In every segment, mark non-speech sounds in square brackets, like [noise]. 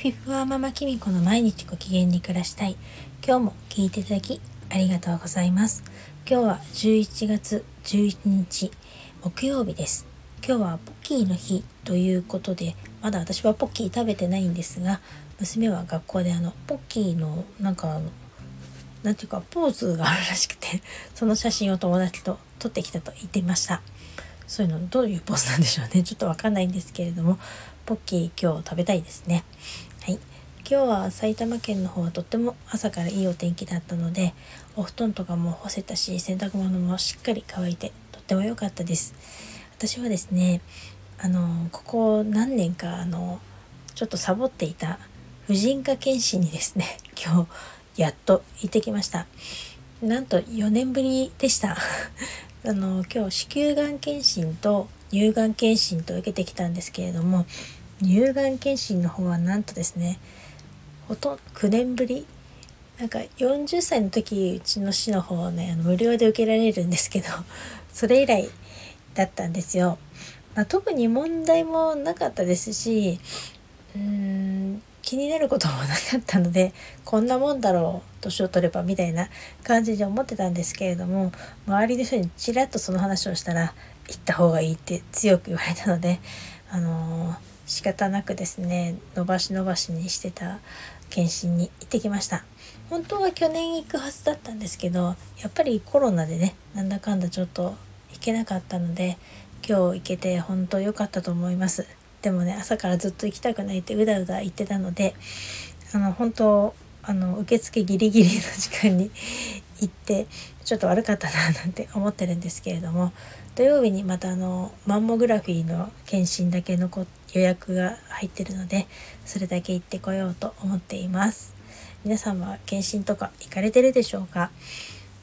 フィフワママキミコの毎日ご機嫌に暮らしたい。今日も聞いていただきありがとうございます。今日は11月11日木曜日です。今日はポッキーの日ということで、まだ私はポッキー食べてないんですが、娘は学校であのポッキーのなんかあのなんていうかポーズがあるらしくて、[laughs] その写真を友達と撮ってきたと言っていました。そういうのどういうポーズなんでしょうね。ちょっとわかんないんですけれども、ポッキー今日食べたいですね。はい。今日は埼玉県の方はとっても朝からいいお天気だったので、お布団とかも干せたし、洗濯物もしっかり乾いてとっても良かったです。私はですね、あの、ここ何年かあの、ちょっとサボっていた婦人科検診にですね、[laughs] 今日やっと行ってきました。なんと4年ぶりでした。[laughs] あの今日子宮がん検診と乳がん検診と受けてきたんですけれども乳がん検診の方はなんとですねほとんど9年ぶりなんか40歳の時うちの市の方はねあの無料で受けられるんですけど [laughs] それ以来だったんですよ。まあ、特に問題もなかったですしうーん気になることもなかったのでこんなもんだろう年を取ればみたいな感じで思ってたんですけれども周りの人にちらっとその話をしたら行った方がいいって強く言われたのであのー、仕方なくですね伸ばし伸ばしにしてた検診に行ってきました。本当は去年行くはずだったんですけどやっぱりコロナでねなんだかんだちょっと行けなかったので今日行けて本当良かったと思います。でもね朝からずっと行きたくないってうだうだ言ってたのであの本当あの受付ギリギリの時間に行ってちょっと悪かったななんて思ってるんですけれども土曜日にまたあのマンモグラフィーの検診だけの予約が入ってるのでそれだけ行ってこようと思っています。皆さんは検診とか行かれてるでしょうか？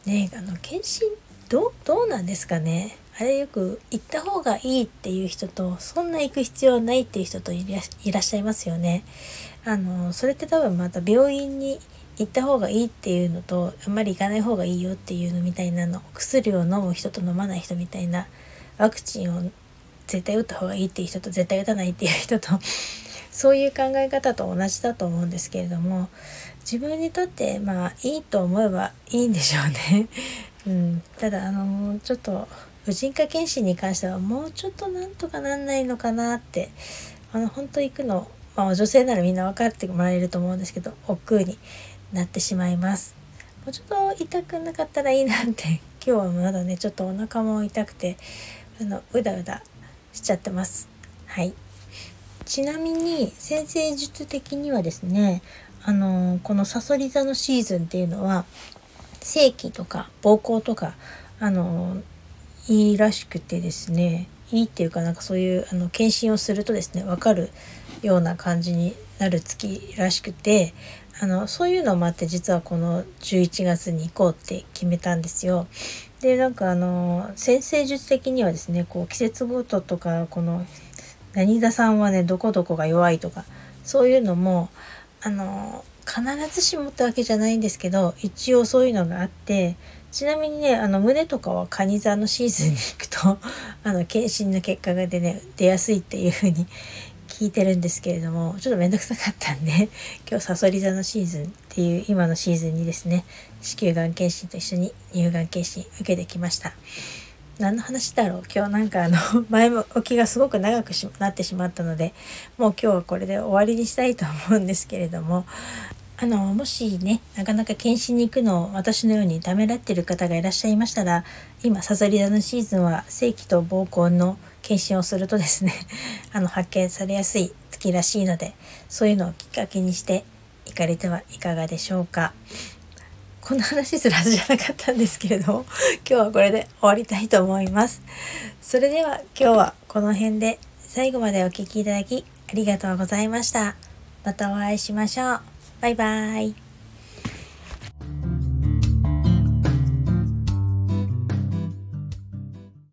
ねあの検診どどうなんですかね？あれよく行った方がいいっていう人とそんな行く必要ないっていう人といらっしゃいますよね。あのそれって多分また病院に行った方がいいっていうのとあんまり行かない方がいいよっていうのみたいなの薬を飲む人と飲まない人みたいなワクチンを絶対打った方がいいっていう人と絶対打たないっていう人と [laughs] そういう考え方と同じだと思うんですけれども自分にとってまあいいと思えばいいんでしょうね。[laughs] うん、ただあのちょっと婦人科検診に関してはもうちょっとなんとかなんないのかなってあの本当行くの、まあ、女性ならみんな分かってもらえると思うんですけど億劫になってしまいます。もうちょっと痛くなかったらいいなって [laughs] 今日はまだねちょっとお腹も痛くてあのうだうだしちゃってます。はい。ちなみに先生術的にはですねあのこのさそり座のシーズンっていうのは性器とか膀胱とかあのいいらしくてですねいいっていうかなんかそういうあの検診をするとですね分かるような感じになる月らしくてあのそういうのもあって実はこの11月に行こうって決めたんですよ。でなんかあの先生術的にはですねこう季節ごととかこの何座さんはねどこどこが弱いとかそういうのもあの必ずしもってわけじゃないんですけど一応そういうのがあってちなみにねあの胸とかはカニ座のシーズンに行くと [laughs] あの検診の結果が出,、ね、出やすいっていう風に聞いてるんですけれどもちょっと面倒くさかったんで [laughs] 今日さそり座のシーズンっていう今のシーズンにですね子宮がん検診と一緒に乳がん検診受けてきました。何の話だろう？今日なんかあの [laughs] 前置きがすごく長くなってしまったのでもう今日はこれで終わりにしたいと思うんですけれどもあの、もしね、なかなか検診に行くのを私のようにためらってる方がいらっしゃいましたら、今、サソリ座のシーズンは正規と膀胱の検診をするとですね、[laughs] あの、発見されやすい月らしいので、そういうのをきっかけにして行かれてはいかがでしょうか。こんな話するはずじゃなかったんですけれども、[laughs] 今日はこれで終わりたいと思います。それでは今日はこの辺で最後までお聴きいただきありがとうございました。またお会いしましょう。バイバイ。